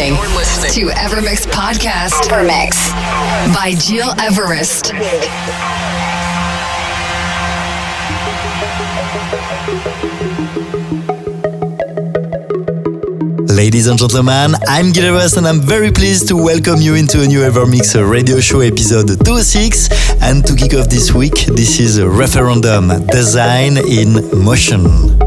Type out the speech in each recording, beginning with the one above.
Listening to Evermix Podcast. Evermix by Gil Everest. Ladies and gentlemen, I'm Gil Everest and I'm very pleased to welcome you into a new Evermix radio show episode 206. And to kick off this week, this is a referendum Design in Motion.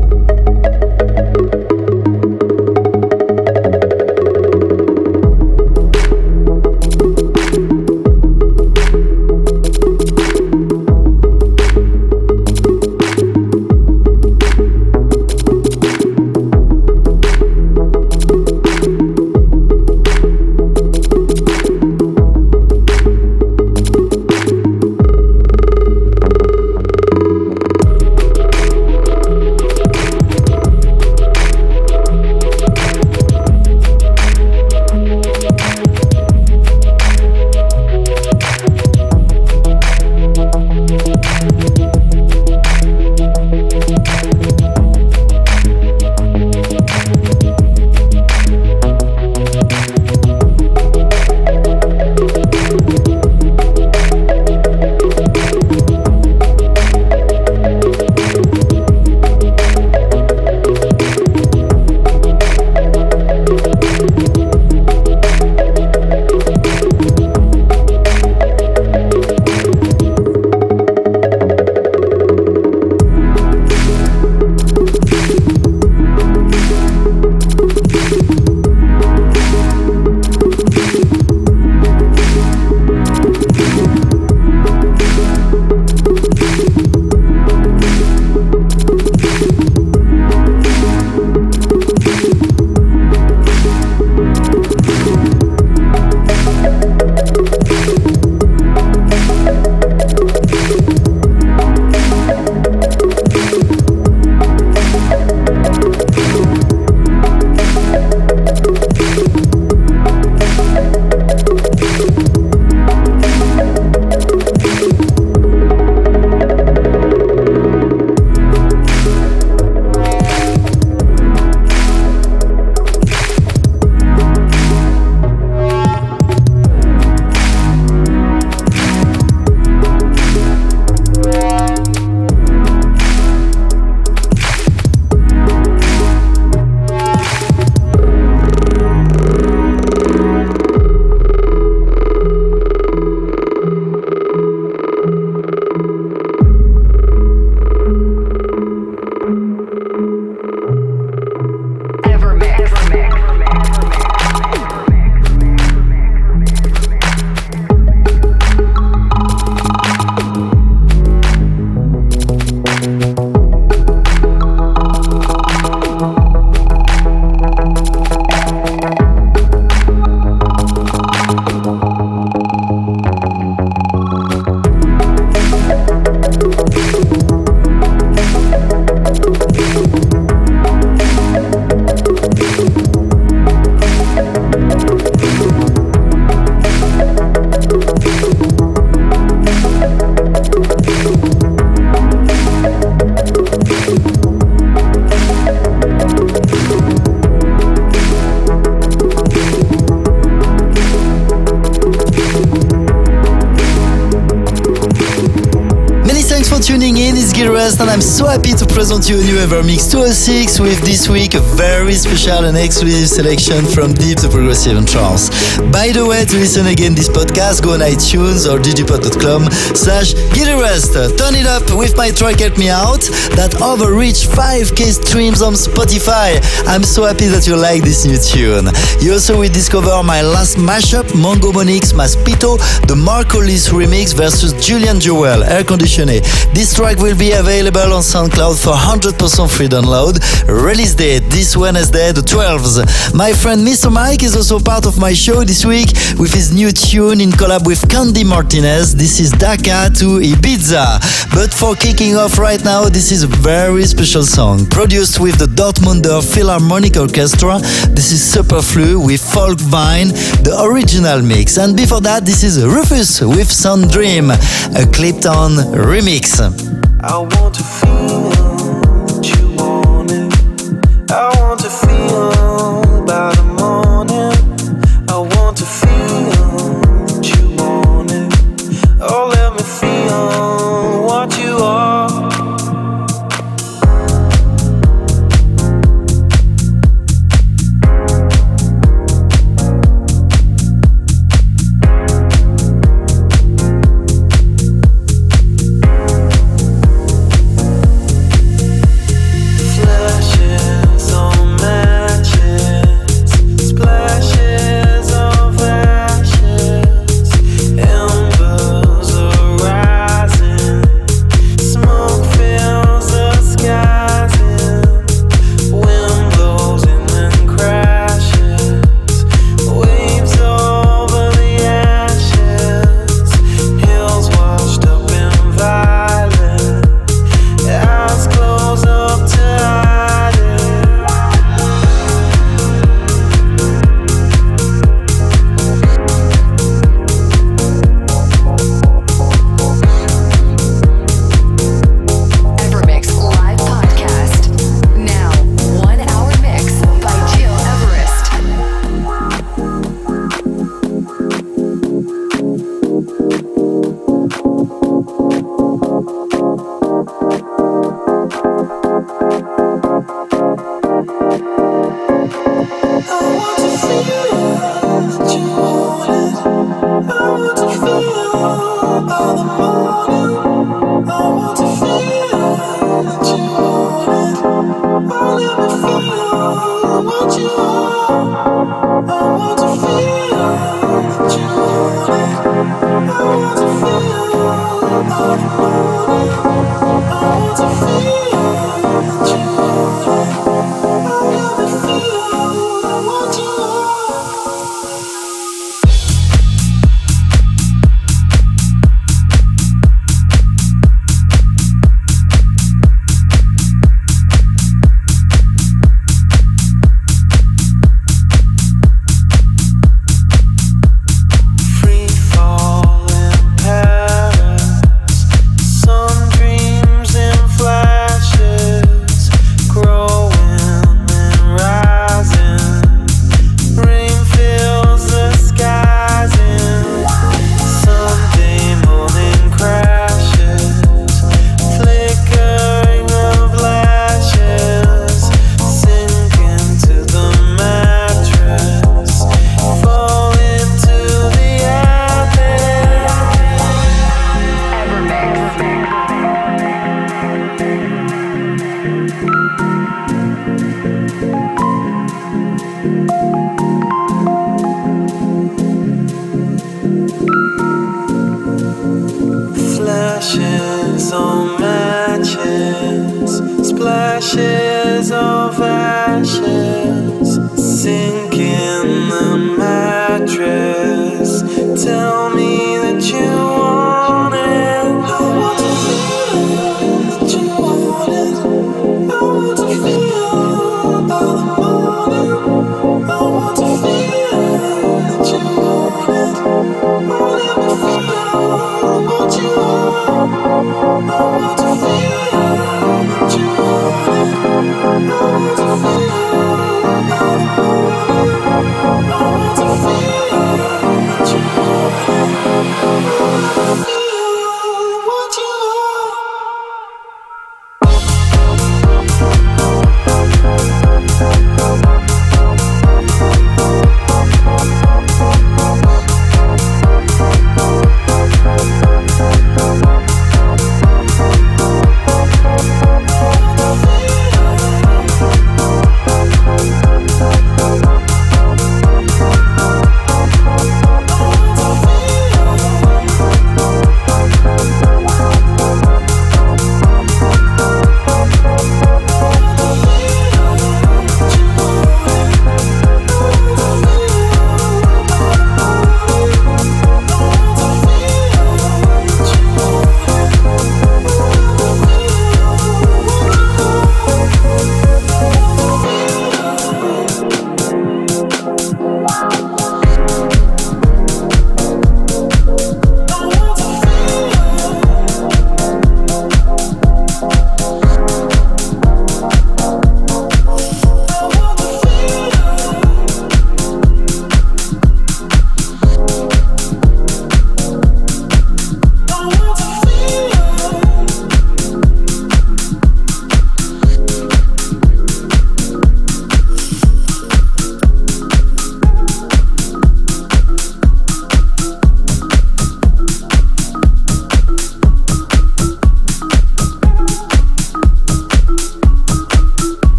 Present you a new Evermix 206 with this week a very special and exclusive selection from Deep the Progressive and Trance. By the way, to listen again this podcast, go on iTunes or digipod.com slash Gileverest. Turn it up with my track Help Me Out that overreached 5k streams on Spotify. I'm so happy that you like this new tune. You also will discover my last mashup, Mongo Monix Maspito, the Marco Lys remix versus Julian Jeweil, Air Conditioning. This track will be available on SoundCloud for 100% free download. Release date this Wednesday, the 12th. My friend Mr. Mike is also part of my show this week with his new tune in collab with Candy Martinez. This is Dakar to Ibiza. But for kicking off right now, this is a very special song produced with the Dortmunder Philharmonic Orchestra. This is Superflu with Folk Vine, the original mix. And before that, this is Rufus with Sun Dream, a Clipton remix.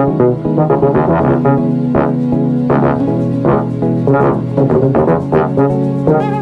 Thank you.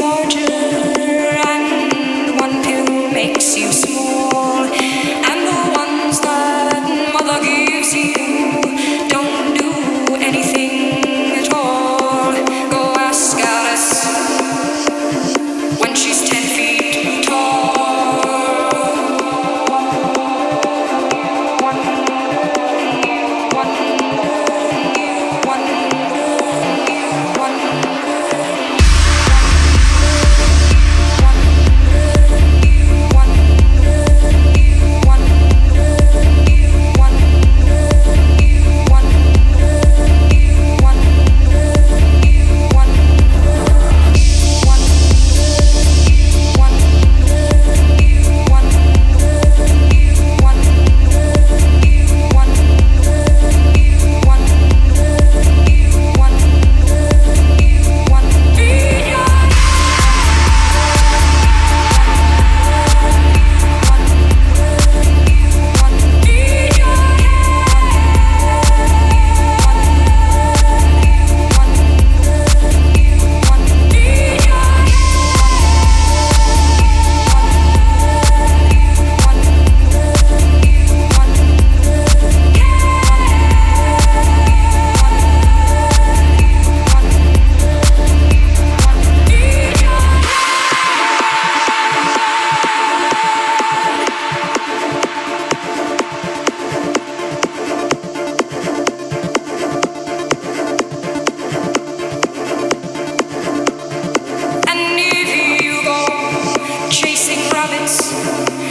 Larger, and one pill makes you small. rabbits.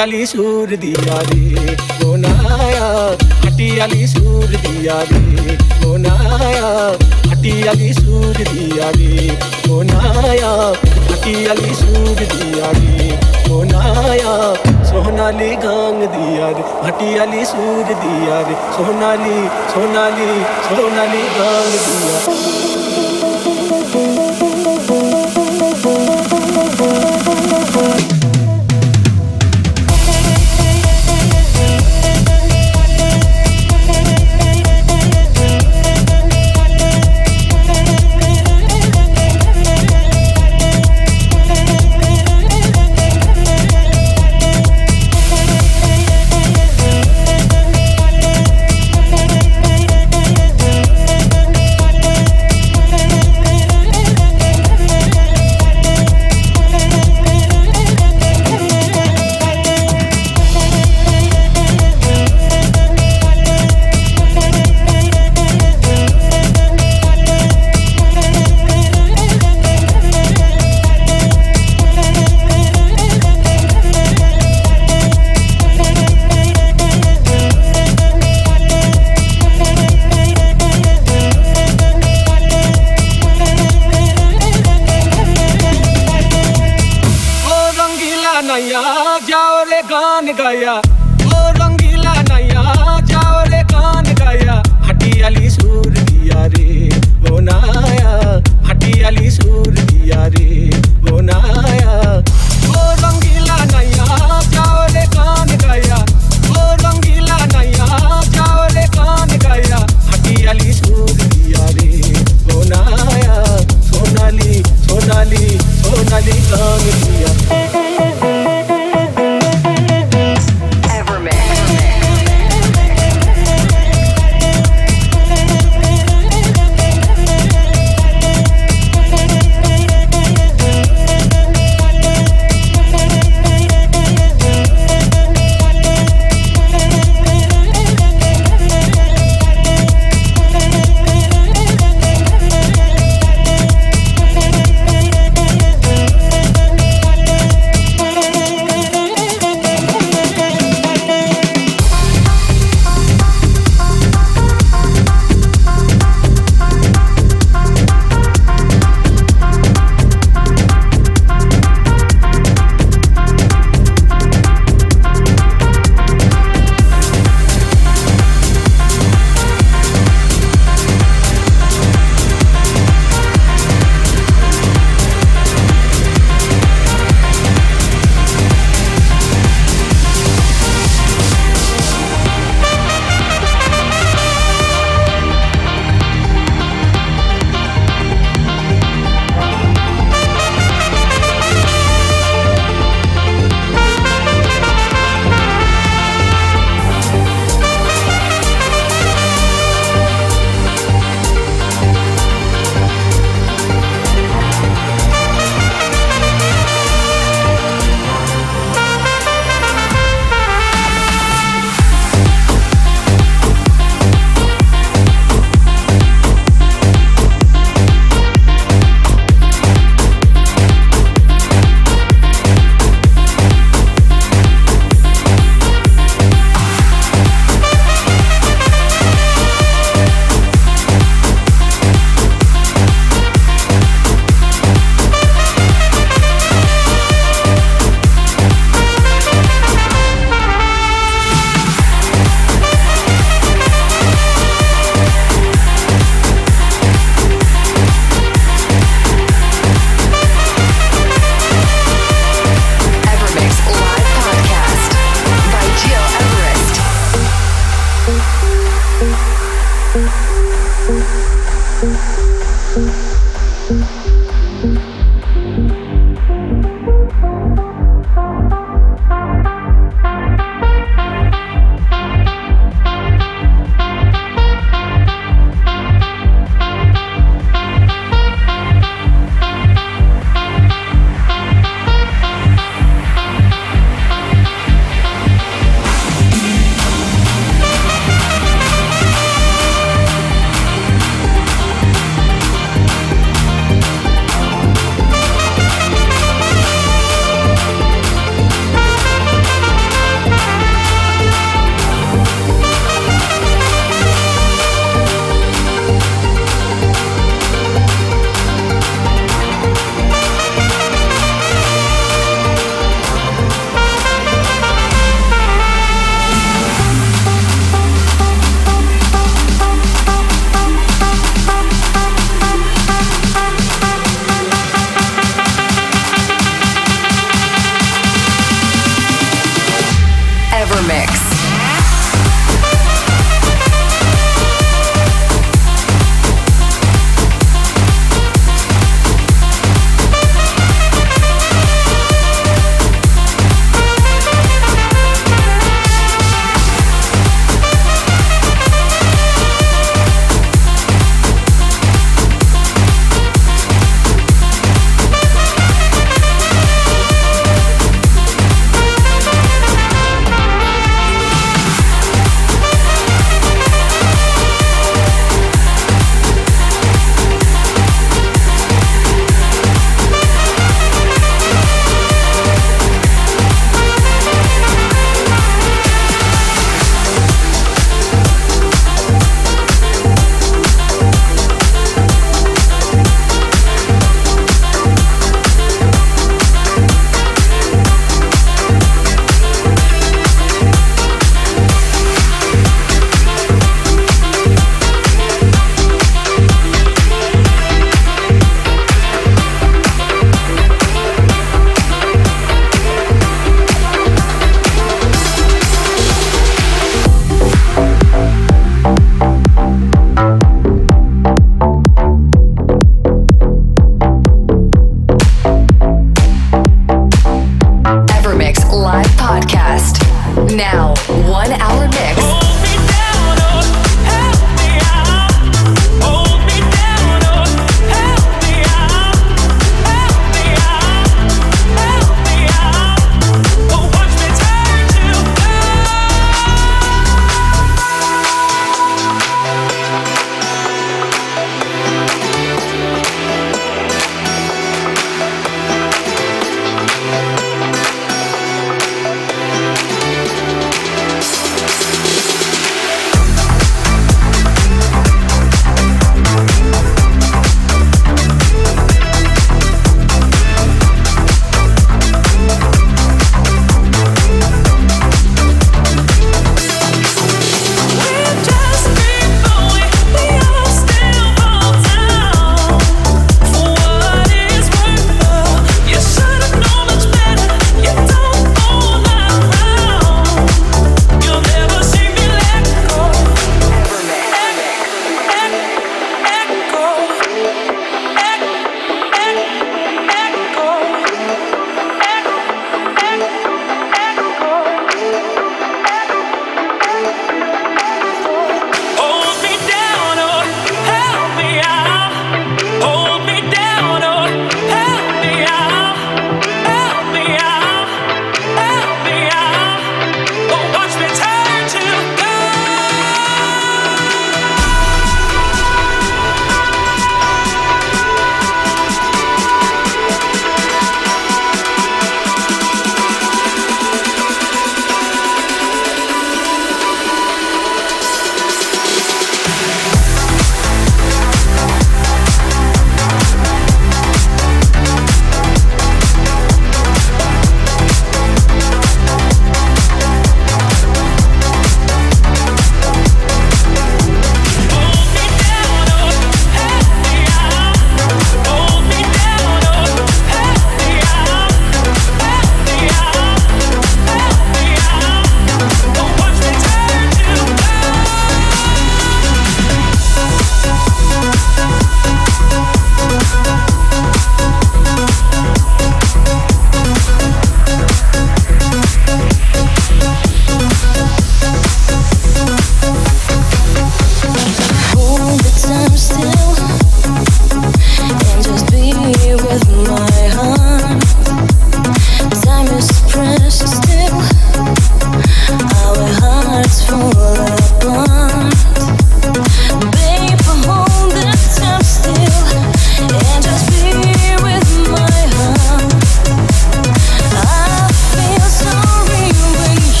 हटियाली सूर दिया रे मोनाया हटियाली सूर दिया रे मोनाया हटियाली सूर दिया रे मोनाया हटियाली सूर दिया रे मोनाया सोनाली गांग दिया रे हटियाली सूर दिया रे सोनाली सोनाली सोनाली गांग दिया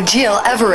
Gil Everest.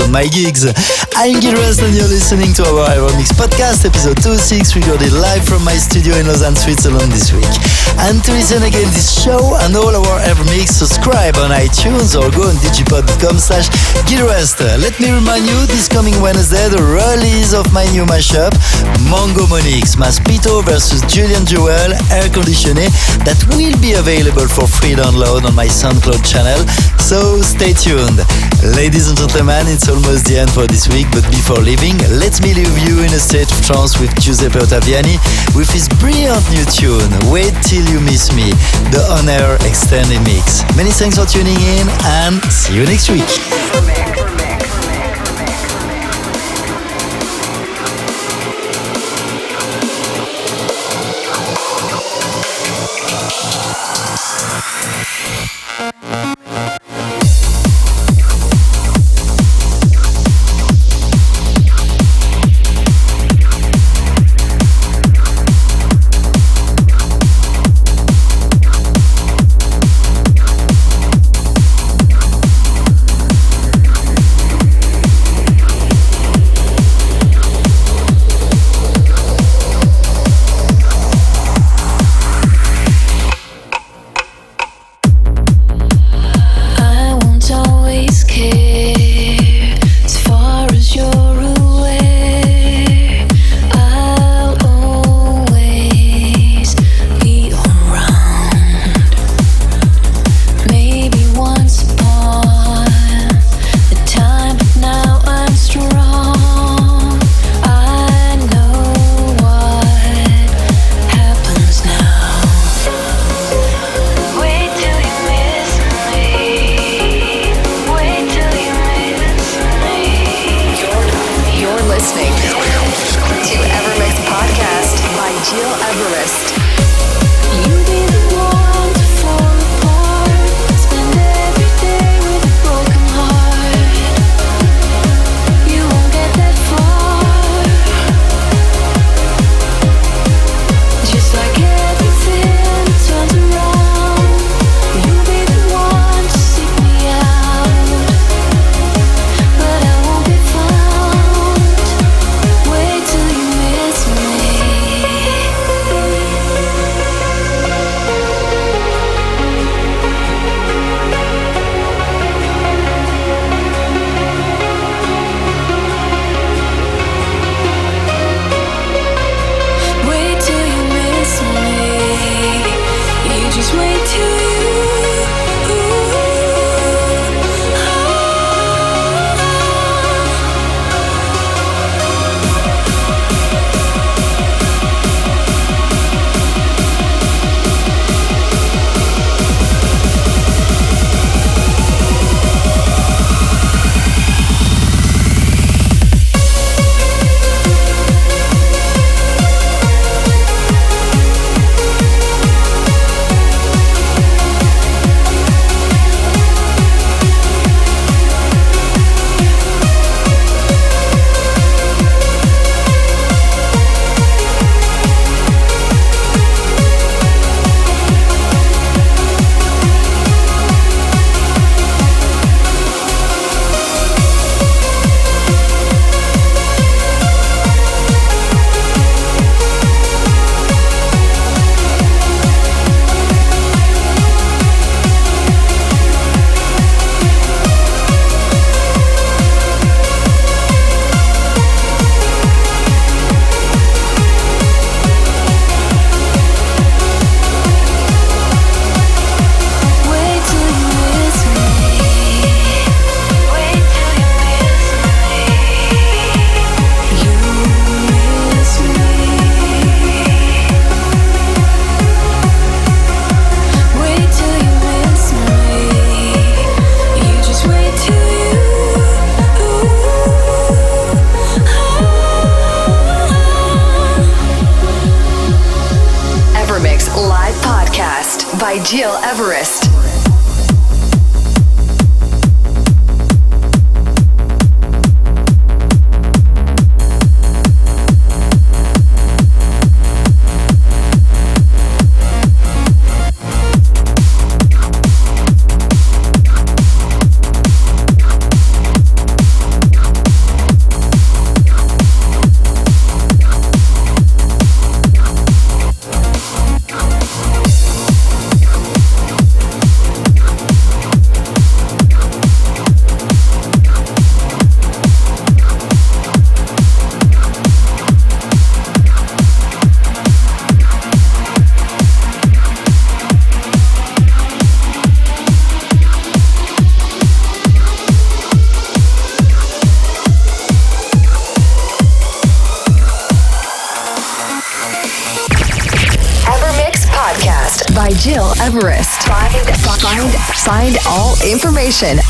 On my gigs. I'm and you're listening to our Evermix podcast, episode 26, recorded live from my studio in Lausanne, Switzerland this week. And to listen again this show and all our Evermix, subscribe on iTunes or go on digipod.com slash Gilrest. Let me remind you, this coming Wednesday, the release of my new mashup, Mongo Monix, Maspito versus Julian Jeweil, Air Conditioné, that will be available for free download on my SoundCloud channel. So stay tuned. Ladies and gentlemen, it's almost the end for this week, but before leaving, let me leave you in a state of trance with Giuseppe Ottaviani with his brilliant new tune, Wait Till You Miss Me, the On Air Extended Mix. Many thanks for tuning in and see you next week.